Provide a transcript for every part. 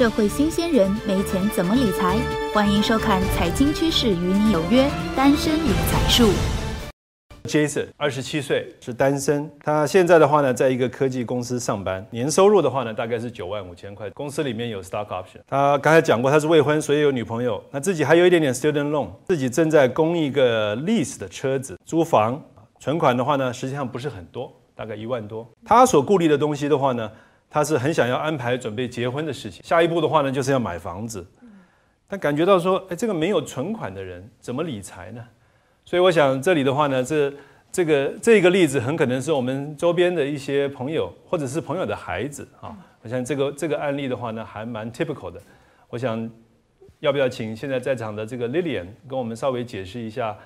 社会新鲜人没钱怎么理财？欢迎收看《财经趋势与你有约》，单身理财术。Jason 二十七岁，是单身。他现在的话呢，在一个科技公司上班，年收入的话呢，大概是九万五千块。公司里面有 stock option。他刚才讲过，他是未婚，所以有女朋友。那自己还有一点点 student loan，自己正在供一个 lease 的车子，租房。存款的话呢，实际上不是很多，大概一万多。他所顾虑的东西的话呢，他是很想要安排准备结婚的事情。下一步的话呢，就是要买房子。他感觉到说，哎，这个没有存款的人怎么理财呢？所以我想这里的话呢，这这个这个例子很可能是我们周边的一些朋友，或者是朋友的孩子啊。我想这个这个案例的话呢，还蛮 typical 的。我想要不要请现在在场的这个 Lillian 跟我们稍微解释一下？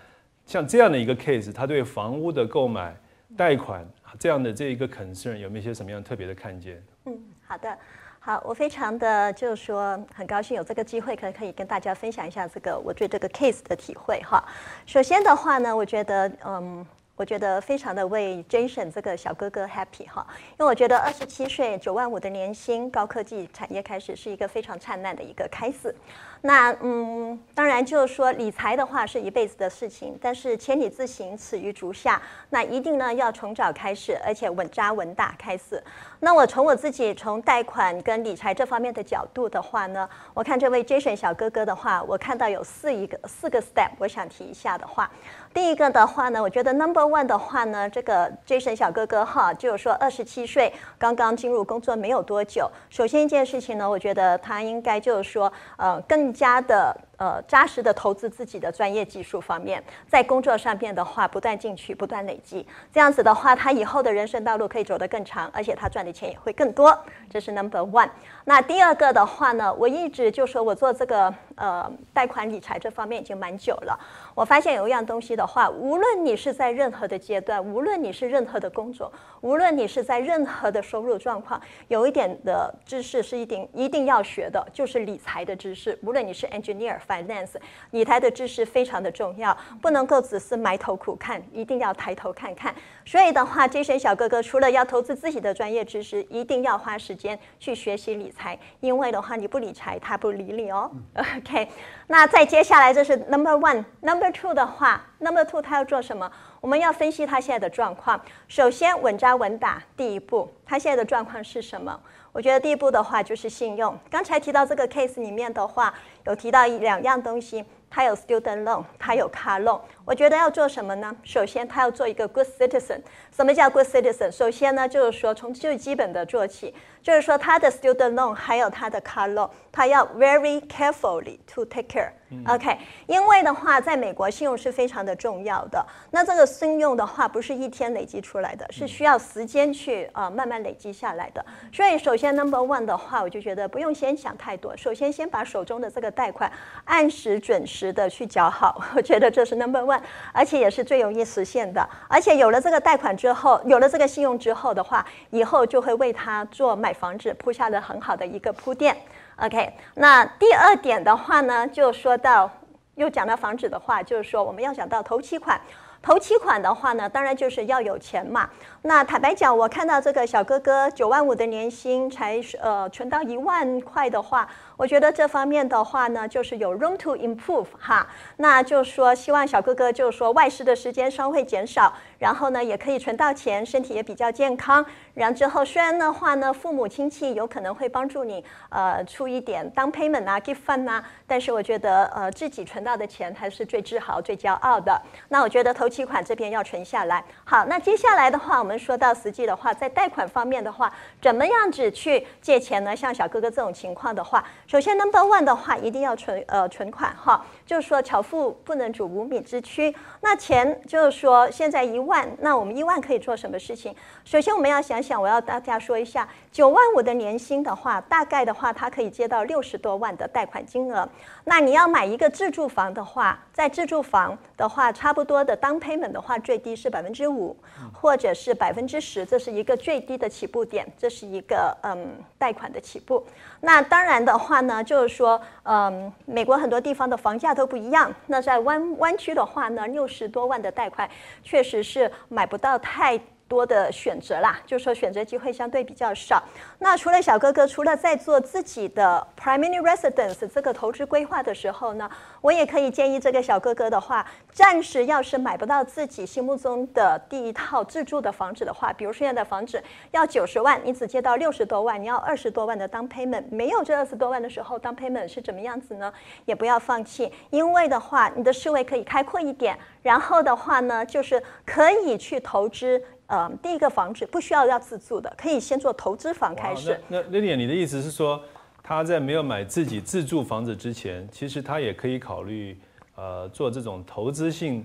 像这样的一个 case，他对房屋的购买、贷款这样的这一个 concern 有没有一些什么样特别的看见？嗯，好的，好，我非常的就是说很高兴有这个机会可可以跟大家分享一下这个我对这个 case 的体会哈。首先的话呢，我觉得嗯。我觉得非常的为 Jason 这个小哥哥 happy 哈，因为我觉得二十七岁九万五的年薪，高科技产业开始是一个非常灿烂的一个开始。那嗯，当然就是说理财的话是一辈子的事情，但是千里之行始于足下，那一定呢要从早开始，而且稳扎稳打开始。那我从我自己从贷款跟理财这方面的角度的话呢，我看这位 Jason 小哥哥的话，我看到有四一个四个 step，我想提一下的话，第一个的话呢，我觉得 number one 的话呢，这个 Jason 小哥哥哈，就是说二十七岁刚刚进入工作没有多久。首先一件事情呢，我觉得他应该就是说，呃，更加的呃扎实的投资自己的专业技术方面，在工作上面的话，不断进取，不断累积。这样子的话，他以后的人生道路可以走得更长，而且他赚的钱也会更多。这是 number one。那第二个的话呢，我一直就说我做这个呃贷款理财这方面已经蛮久了。我发现有一样东西的话，无论你是在任何的阶段，无论你是任何的工作，无论你是在任何的收入状况，有一点的知识是一定一定要学的，就是理财的知识。无论你是 engineer、finance，理财的知识非常的重要，不能够只是埋头苦看，一定要抬头看看。所以的话，Jason 小哥哥除了要投资自己的专业知识，一定要花时间去学习理财，因为的话你不理财，他不理你哦。OK。那再接下来这是 number one，number two 的话，number two 他要做什么？我们要分析他现在的状况。首先稳扎稳打，第一步，他现在的状况是什么？我觉得第一步的话就是信用。刚才提到这个 case 里面的话，有提到两样东西。它有 student loan，它有 car loan。我觉得要做什么呢？首先，他要做一个 good citizen。什么叫 good citizen？首先呢，就是说从最基本的做起，就是说他的 student loan 还有他的 car loan，他要 very carefully to take care。OK，因为的话，在美国信用是非常的重要的。那这个信用的话，不是一天累积出来的，是需要时间去呃慢慢累积下来的。所以，首先 number one 的话，我就觉得不用先想太多。首先，先把手中的这个贷款按时准时的去缴好，我觉得这是 number one，而且也是最容易实现的。而且有了这个贷款之后，有了这个信用之后的话，以后就会为他做买房子铺下了很好的一个铺垫。OK，那第二点的话呢，就说到又讲到房子的话，就是说我们要讲到头期款。头期款的话呢，当然就是要有钱嘛。那坦白讲，我看到这个小哥哥九万五的年薪才呃存到一万块的话。我觉得这方面的话呢，就是有 room to improve 哈，那就是说希望小哥哥就是说外食的时间稍微减少，然后呢也可以存到钱，身体也比较健康。然之后虽然的话呢，父母亲戚有可能会帮助你呃出一点 down payment 啊，give fund 啊，但是我觉得呃自己存到的钱还是最自豪、最骄傲的。那我觉得头期款这边要存下来。好，那接下来的话，我们说到实际的话，在贷款方面的话，怎么样子去借钱呢？像小哥哥这种情况的话。首先，number one 的话，一定要存呃存款哈，就是说巧妇不能煮无米之炊。那钱就是说现在一万，那我们一万可以做什么事情？首先我们要想想，我要大家说一下，九万五的年薪的话，大概的话，它可以接到六十多万的贷款金额。那你要买一个自住房的话，在自住房的话，差不多的 down payment 的话，最低是百分之五，或者是百分之十，这是一个最低的起步点，这是一个嗯贷款的起步。那当然的话话呢，就是说，嗯，美国很多地方的房价都不一样。那在湾湾区的话呢，六十多万的贷款确实是买不到太多的选择啦，就是说选择机会相对比较少。那除了小哥哥，除了在做自己的 primary residence 这个投资规划的时候呢，我也可以建议这个小哥哥的话，暂时要是买不到自己心目中的第一套自住的房子的话，比如说现在的房子要九十万，你只借到六十多万，你要二十多万的 down payment，没有这二十多万的时候，down payment 是怎么样子呢？也不要放弃，因为的话，你的思维可以开阔一点，然后的话呢，就是可以去投资。呃，第一个房子不需要要自住的，可以先做投资房开始。那那 Lilian，你的意思是说，他在没有买自己自住房子之前，其实他也可以考虑呃做这种投资性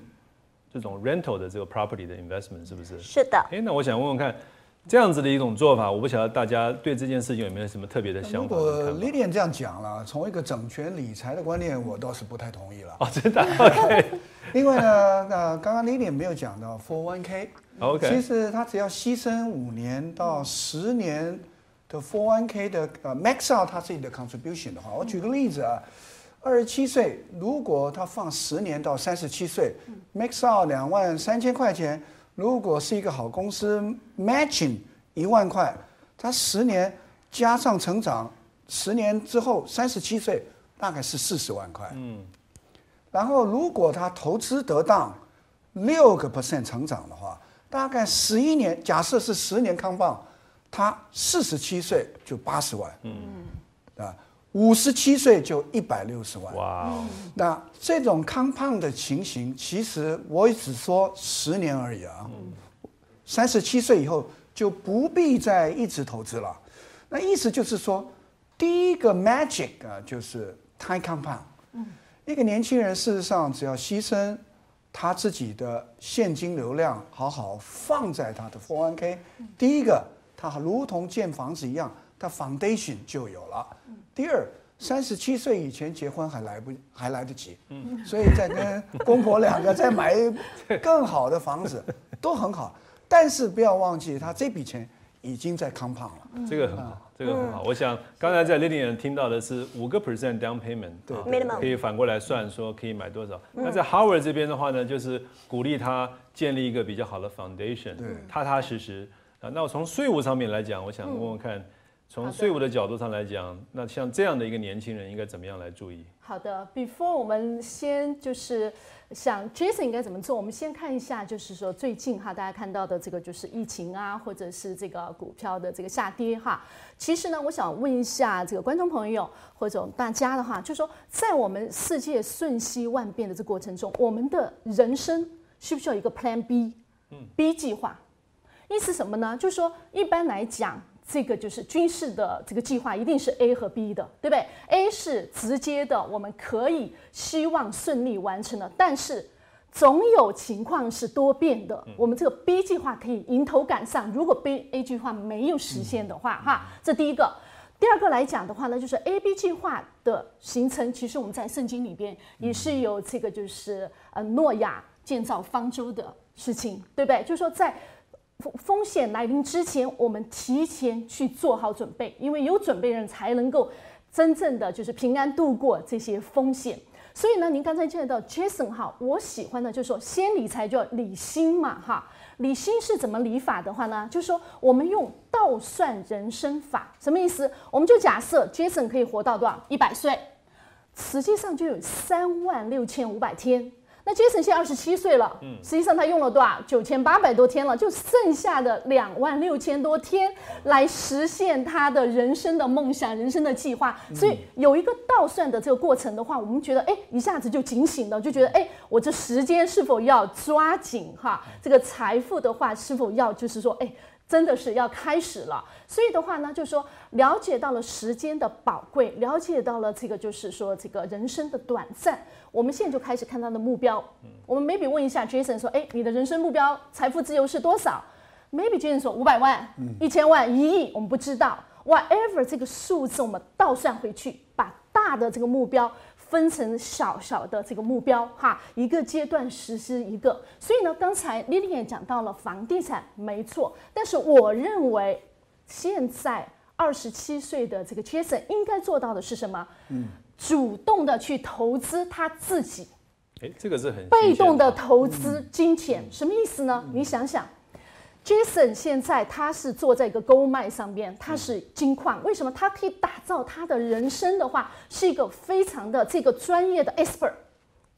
这种 rental 的这个 property 的 investment，是不是？是的。哎，那我想问问看，这样子的一种做法，我不晓得大家对这件事情有没有什么特别的想法？如果 Lilian 这样讲了，从一个整全理财的观念，我倒是不太同意了。哦，真的？OK。因为呢，那刚刚 Lilian 没有讲到 401k。OK，其实他只要牺牲五年到十年的 401k 的呃 max out 他自己的 contribution 的话，我举个例子啊，二十七岁，如果他放十年到三十七岁，max out 两万三千块钱，如果是一个好公司 matching 一万块，他十年加上成长，十年之后三十七岁大概是四十万块。嗯，然后如果他投资得当，六个 percent 成长的话。大概十一年，假设是十年康棒，他四十七岁就八十万，嗯，啊，五十七岁就一百六十万，哇，那这种康棒的情形，其实我也只说十年而已啊，三十七岁以后就不必再一直投资了，那意思就是说，第一个 magic 啊，就是 time compound，嗯，一个年轻人事实上只要牺牲。他自己的现金流量好好放在他的 401k，第一个，他如同建房子一样，他 foundation 就有了。第二，三十七岁以前结婚还来不还来得及，嗯所以再跟公婆两个再买更好的房子都很好。但是不要忘记，他这笔钱已经在 compound 了，这个很好。这个很好，我想刚才在 Lilian 听到的是五个 percent down payment，对，可以反过来算说可以买多少。那在 Howard 这边的话呢，就是鼓励他建立一个比较好的 foundation，对，踏踏实实。啊，那我从税务上面来讲，我想问问看，从税务的角度上来讲，那像这样的一个年轻人应该怎么样来注意？好的，before 我们先就是。想 Jason 应该怎么做？我们先看一下，就是说最近哈，大家看到的这个就是疫情啊，或者是这个股票的这个下跌哈。其实呢，我想问一下这个观众朋友或者大家的话，就是说在我们世界瞬息万变的这个过程中，我们的人生需不需要一个 Plan B？嗯，B 计划，意思什么呢？就是说一般来讲。这个就是军事的这个计划，一定是 A 和 B 的，对不对？A 是直接的，我们可以希望顺利完成的，但是总有情况是多变的。我们这个 B 计划可以迎头赶上，如果 B A 计划没有实现的话，哈，这第一个。第二个来讲的话呢，就是 A B 计划的形成，其实我们在圣经里边也是有这个，就是呃诺亚建造方舟的事情，对不对？就是说在。风险来临之前，我们提前去做好准备，因为有准备的人才能够真正的就是平安度过这些风险。所以呢，您刚才见到 Jason 哈，我喜欢的就是说，先理财就要理心嘛哈。理心是怎么理法的话呢？就是说我们用倒算人生法，什么意思？我们就假设 Jason 可以活到多少？一百岁，实际上就有三万六千五百天。那杰森现在二十七岁了，嗯，实际上他用了多少？九千八百多天了，就剩下的两万六千多天来实现他的人生的梦想、人生的计划。所以有一个倒算的这个过程的话，我们觉得，哎，一下子就警醒了，就觉得，哎，我这时间是否要抓紧哈？这个财富的话，是否要就是说，哎。真的是要开始了，所以的话呢，就是说了解到了时间的宝贵，了解到了这个就是说这个人生的短暂，我们现在就开始看他的目标。我们 maybe 问一下 Jason 说，哎，你的人生目标财富自由是多少？Maybe Jason 说五百万、一千万、一亿，我们不知道。Whatever 这个数字，我们倒算回去，把大的这个目标。分成小小的这个目标哈，一个阶段实施一个。所以呢，刚才 Lilian 也讲到了房地产，没错。但是我认为，现在二十七岁的这个 Jason 应该做到的是什么？嗯，主动的去投资他自己。诶，这个是很被动的投资金钱，什么意思呢？你想想，Jason 现在他是坐在一个 Gold Mine 上边，他是金矿。为什么他可以打造他的人生的话，是一个非常的这个专业的 expert，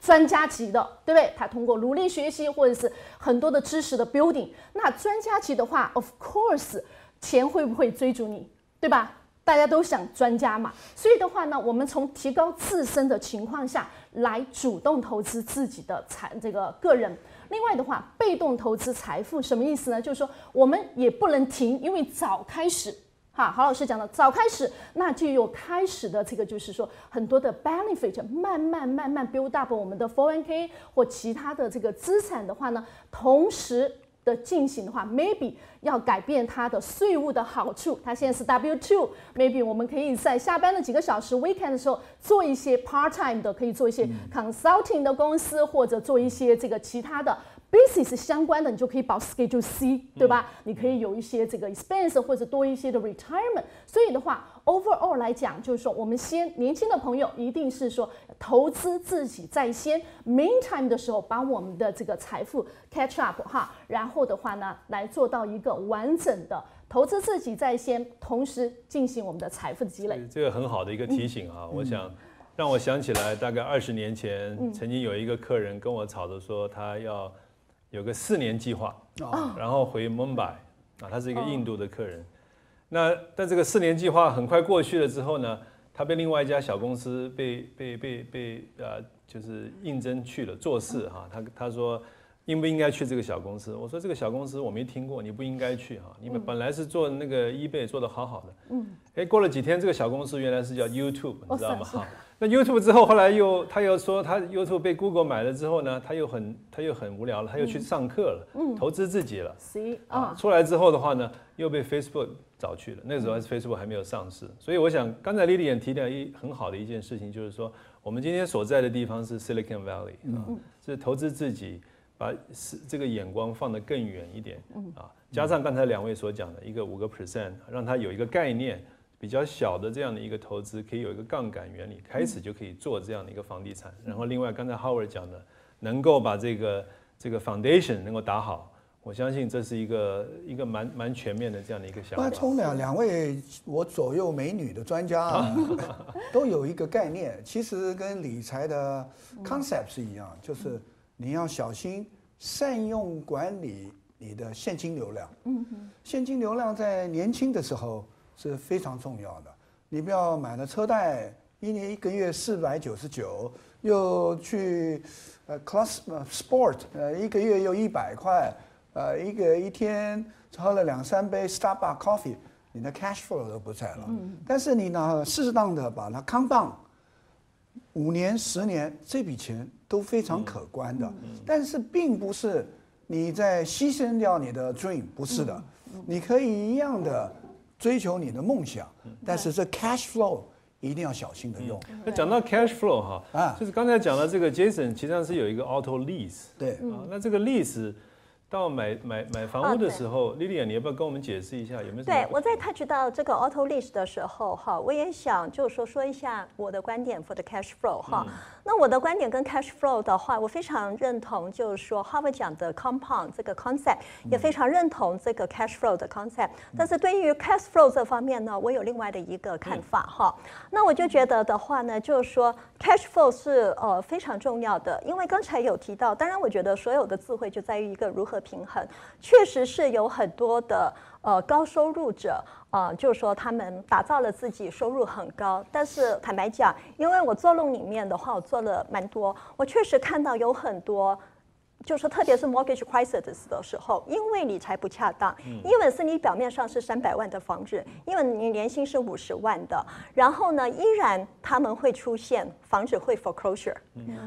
专家级的，对不对？他通过努力学习或者是很多的知识的 building，那专家级的话，of course，钱会不会追逐你，对吧？大家都想专家嘛，所以的话呢，我们从提高自身的情况下来主动投资自己的财这个个人。另外的话，被动投资财富什么意思呢？就是说我们也不能停，因为早开始，哈，郝老师讲的早开始，那就有开始的这个，就是说很多的 benefit，慢慢慢慢 build up 我们的 401k 或其他的这个资产的话呢，同时。的进行的话，maybe 要改变它的税务的好处。它现在是 W two，maybe 我们可以在下班的几个小时，weekend 的时候做一些 part time 的，可以做一些 consulting 的公司，或者做一些这个其他的。Business 相关的，你就可以保 Schedule C，对吧？嗯、你可以有一些这个 expense 或者多一些的 retirement。所以的话，overall 来讲，就是说我们先年轻的朋友一定是说投资自己在先，meantime 的时候把我们的这个财富 catch up 哈，然后的话呢，来做到一个完整的投资自己在先，同时进行我们的财富的积累。这个很好的一个提醒啊，嗯、我想让我想起来，大概二十年前、嗯、曾经有一个客人跟我吵着说他要。有个四年计划，然后回孟买啊，他是一个印度的客人。那但这个四年计划很快过去了之后呢，他被另外一家小公司被被被被呃，就是应征去了做事哈。他他说应不应该去这个小公司？我说这个小公司我没听过，你不应该去哈。你们本来是做那个 eBay 做的好好的。嗯。哎，过了几天，这个小公司原来是叫 YouTube，你知道吗？哈。那 YouTube 之后，后来又他又说他 YouTube 被 Google 买了之后呢，他又很他又很无聊了，他又去上课了，嗯，投资自己了。是啊，出来之后的话呢，又被 Facebook 找去了。那个时候还是 Facebook 还没有上市，所以我想刚才 Lily 也提到一很好的一件事情，就是说我们今天所在的地方是 Silicon Valley 啊，是投资自己，把是这个眼光放得更远一点，啊，加上刚才两位所讲的一个五个 percent，让他有一个概念。比较小的这样的一个投资，可以有一个杠杆原理，开始就可以做这样的一个房地产。然后另外刚才 Howard 讲的，能够把这个这个 foundation 能够打好，我相信这是一个一个蛮蛮全面的这样的一个想法。从 两两位我左右美女的专家啊，都有一个概念，其实跟理财的 concept 是一样，就是你要小心善用管理你的现金流量。嗯哼，现金流量在年轻的时候。是非常重要的。你不要买了车贷，一年一个月四百九十九，又去呃 class sport，呃一个月又一百块，呃一个一天喝了两三杯 Starbucks coffee，你的 cash flow 都不在了。嗯。但是你呢，适当的把它 compound，五年、十年，这笔钱都非常可观的。嗯。但是并不是你在牺牲掉你的 dream，不是的。嗯。你可以一样的。追求你的梦想，但是这 cash flow 一定要小心的用。那讲到 cash flow 哈，啊，就是刚才讲的这个 Jason，其实上是有一个 auto lease。对，啊，那这个 lease。到买买买房屋的时候，Lilian，你要不要跟我们解释一下有没有？对，我在 touch 到这个 auto lease 的时候，哈，我也想就是说说一下我的观点 for the cash flow 哈。那我的观点跟 cash flow 的话，我非常认同，就是说 Harvard 讲的 compound 这个 concept，也非常认同这个 cash flow 的 concept。但是对于 cash flow 这方面呢，我有另外的一个看法哈。那我就觉得的话呢，就是说 cash flow 是呃非常重要的，因为刚才有提到，当然我觉得所有的智慧就在于一个如何。平衡确实是有很多的呃高收入者啊、啊，就是说他们打造了自己收入很高，但是坦白讲，因为我做梦里面的话，我做了蛮多，我确实看到有很多。就是特别是 mortgage crisis 的时候，因为理财不恰当，因为是你表面上是三百万的房子，因为你年薪是五十万的，然后呢，依然他们会出现房子会 foreclosure，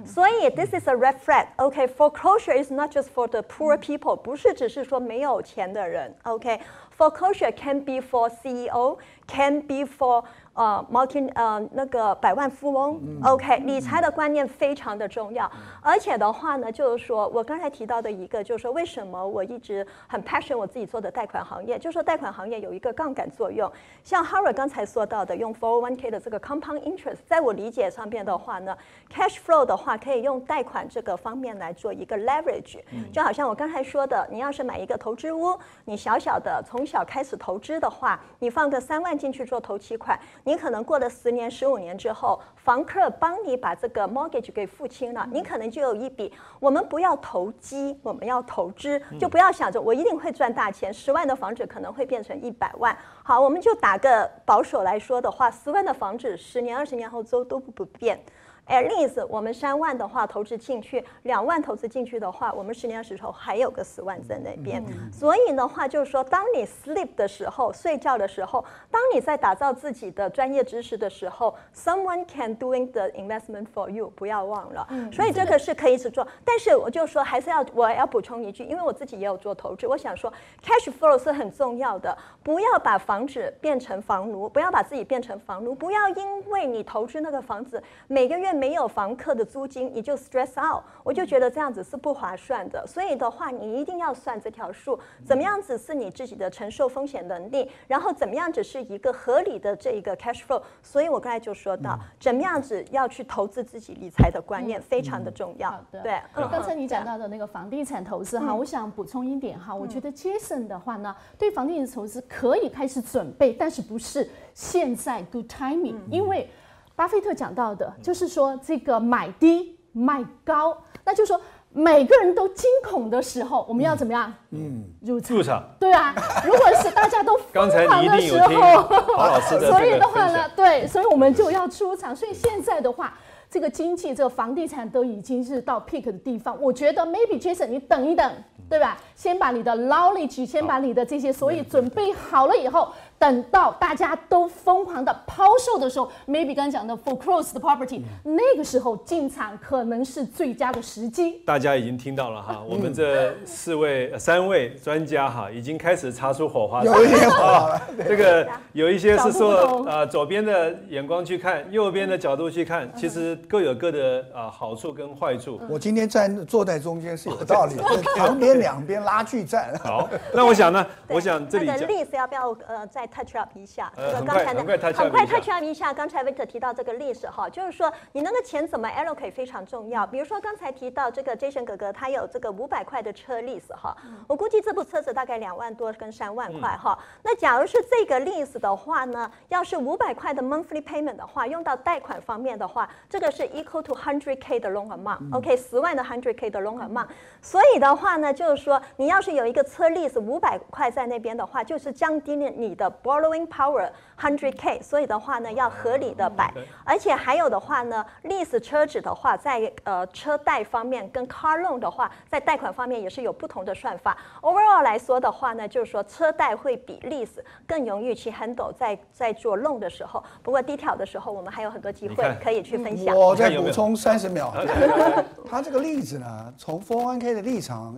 所以 this is a red flag。OK，foreclosure is not just for the poor people，不是只是说没有钱的人。OK。 Foreclosure can be for CEO, can be for 呃，multi 呃那个百万富翁、嗯、，OK，理财的观念非常的重要，嗯、而且的话呢，就是说我刚才提到的一个，就是说为什么我一直很 passion 我自己做的贷款行业，就是说贷款行业有一个杠杆作用，像 Howard 刚才说到的，用 401k 的这个 compound interest，在我理解上面的话呢，cash flow 的话可以用贷款这个方面来做一个 leverage，、嗯、就好像我刚才说的，你要是买一个投资屋，你小小的从小开始投资的话，你放个三万进去做投期款。你可能过了十年、十五年之后，房客帮你把这个 mortgage 给付清了，你可能就有一笔。我们不要投机，我们要投资，就不要想着我一定会赚大钱。十万的房子可能会变成一百万。好，我们就打个保守来说的话，十万的房子，十年、二十年后都都不变。At least 我们三万的话投资进去，两万投资进去的话，我们十年的时候还有个十万在那边。嗯、所以的话就是说，当你 sleep 的时候，睡觉的时候，当你在打造自己的专业知识的时候，someone can doing the investment for you，不要忘了。嗯、所以这个是可以一直做。但是我就说还是要我要补充一句，因为我自己也有做投资，我想说 cash flow 是很重要的，不要把房子变成房奴，不要把自己变成房奴，不要因为你投资那个房子每个月。没有房客的租金，你就 stress out，我就觉得这样子是不划算的。所以的话，你一定要算这条数，怎么样子是你自己的承受风险能力，然后怎么样子是一个合理的这一个 cash flow。所以我刚才就说到，怎么样子要去投资自己理财的观念非常的重要。对，刚才你讲到的那个房地产投资哈，我想补充一点哈，我觉得 Jason 的话呢，对房地产投资可以开始准备，但是不是现在 good timing，因为。巴菲特讲到的，就是说这个买低卖高，那就是说每个人都惊恐的时候，我们要怎么样？嗯，入场。入场。对啊，如果是大家都疯狂的时候，所以的话呢，对，所以我们就要出场。所以现在的话，这个经济、这个房地产都已经是到 peak 的地方，我觉得 maybe Jason，你等一等，对吧？先把你的 knowledge，先把你的这些所以准备好了以后。等到大家都疯狂的抛售的时候，maybe 刚刚讲的 foreclosed 的 property，、嗯、那个时候进场可能是最佳的时机。大家已经听到了哈，嗯、我们这四位、呃、三位专家哈，已经开始擦出火花。有一点啊，这个有一些是说啊，左边的眼光去看，右边的角度去看，其实各有各的啊好处跟坏处。我今天站坐在中间是有道理的，旁边两边拉锯战。好，那我想呢，我想这里讲。例子要不要呃再？touch up 一下，这个刚才的很快 touch up 一下。刚才 Victor 提到这个历史哈，就是说你那个钱怎么 allocate 非常重要。比如说刚才提到这个 Jason 哥哥，他有这个五百块的车 lease 哈，我估计这部车子大概两万多跟三万块哈。那假如是这个 lease 的话呢，要是五百块的 monthly payment 的话，用到贷款方面的话，这个是 equal to hundred k 的 loan amount。OK，十万的 hundred k 的 loan amount。所以的话呢，就是说你要是有一个车 lease 五百块在那边的话，就是降低了你的。Borrowing power hundred k，所以的话呢，要合理的摆，而且还有的话呢，lease 车子的话，在呃车贷方面跟 car loan 的话，在贷款方面也是有不同的算法。Overall 来说的话呢，就是说车贷会比 lease 更容易去 handle 在在做 loan 的时候。不过 detail 的时候，我们还有很多机会可以去分享。我再补充三十秒，他这个例子呢，从 401k 的立场。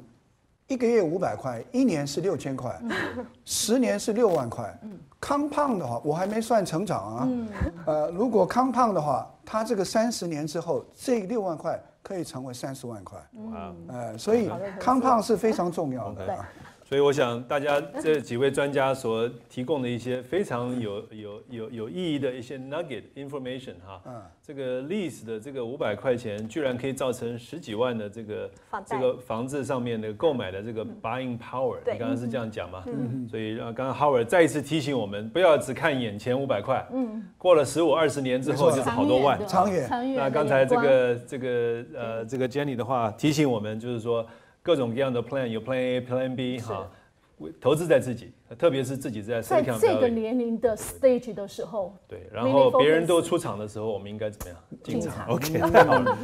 一个月五百块，一年是六千块，十年是六万块。compound 的话，我还没算成长啊。呃，如果 compound 的话，他这个三十年之后，这六万块可以成为三十万块。哇，呃，所以 compound 是非常重要的。所以我想，大家这几位专家所提供的一些非常有有有有意义的一些 nugget information 哈，嗯，这个 lease 的这个五百块钱，居然可以造成十几万的这个这个房子上面的购买的这个 buying power，你刚刚是这样讲嘛？嗯，所以让刚刚 Howard 再一次提醒我们，不要只看眼前五百块，嗯，过了十五二十年之后就是好多万，长远。那刚才这个这个呃这个 Jenny 的话提醒我们，就是说。各种各样的 plan 有 plan A、plan B 哈，投资在自己，特别是自己在在这个年龄的 stage 的时候，对，然后别人都出场的时候，我们应该怎么样进场？OK，太好了。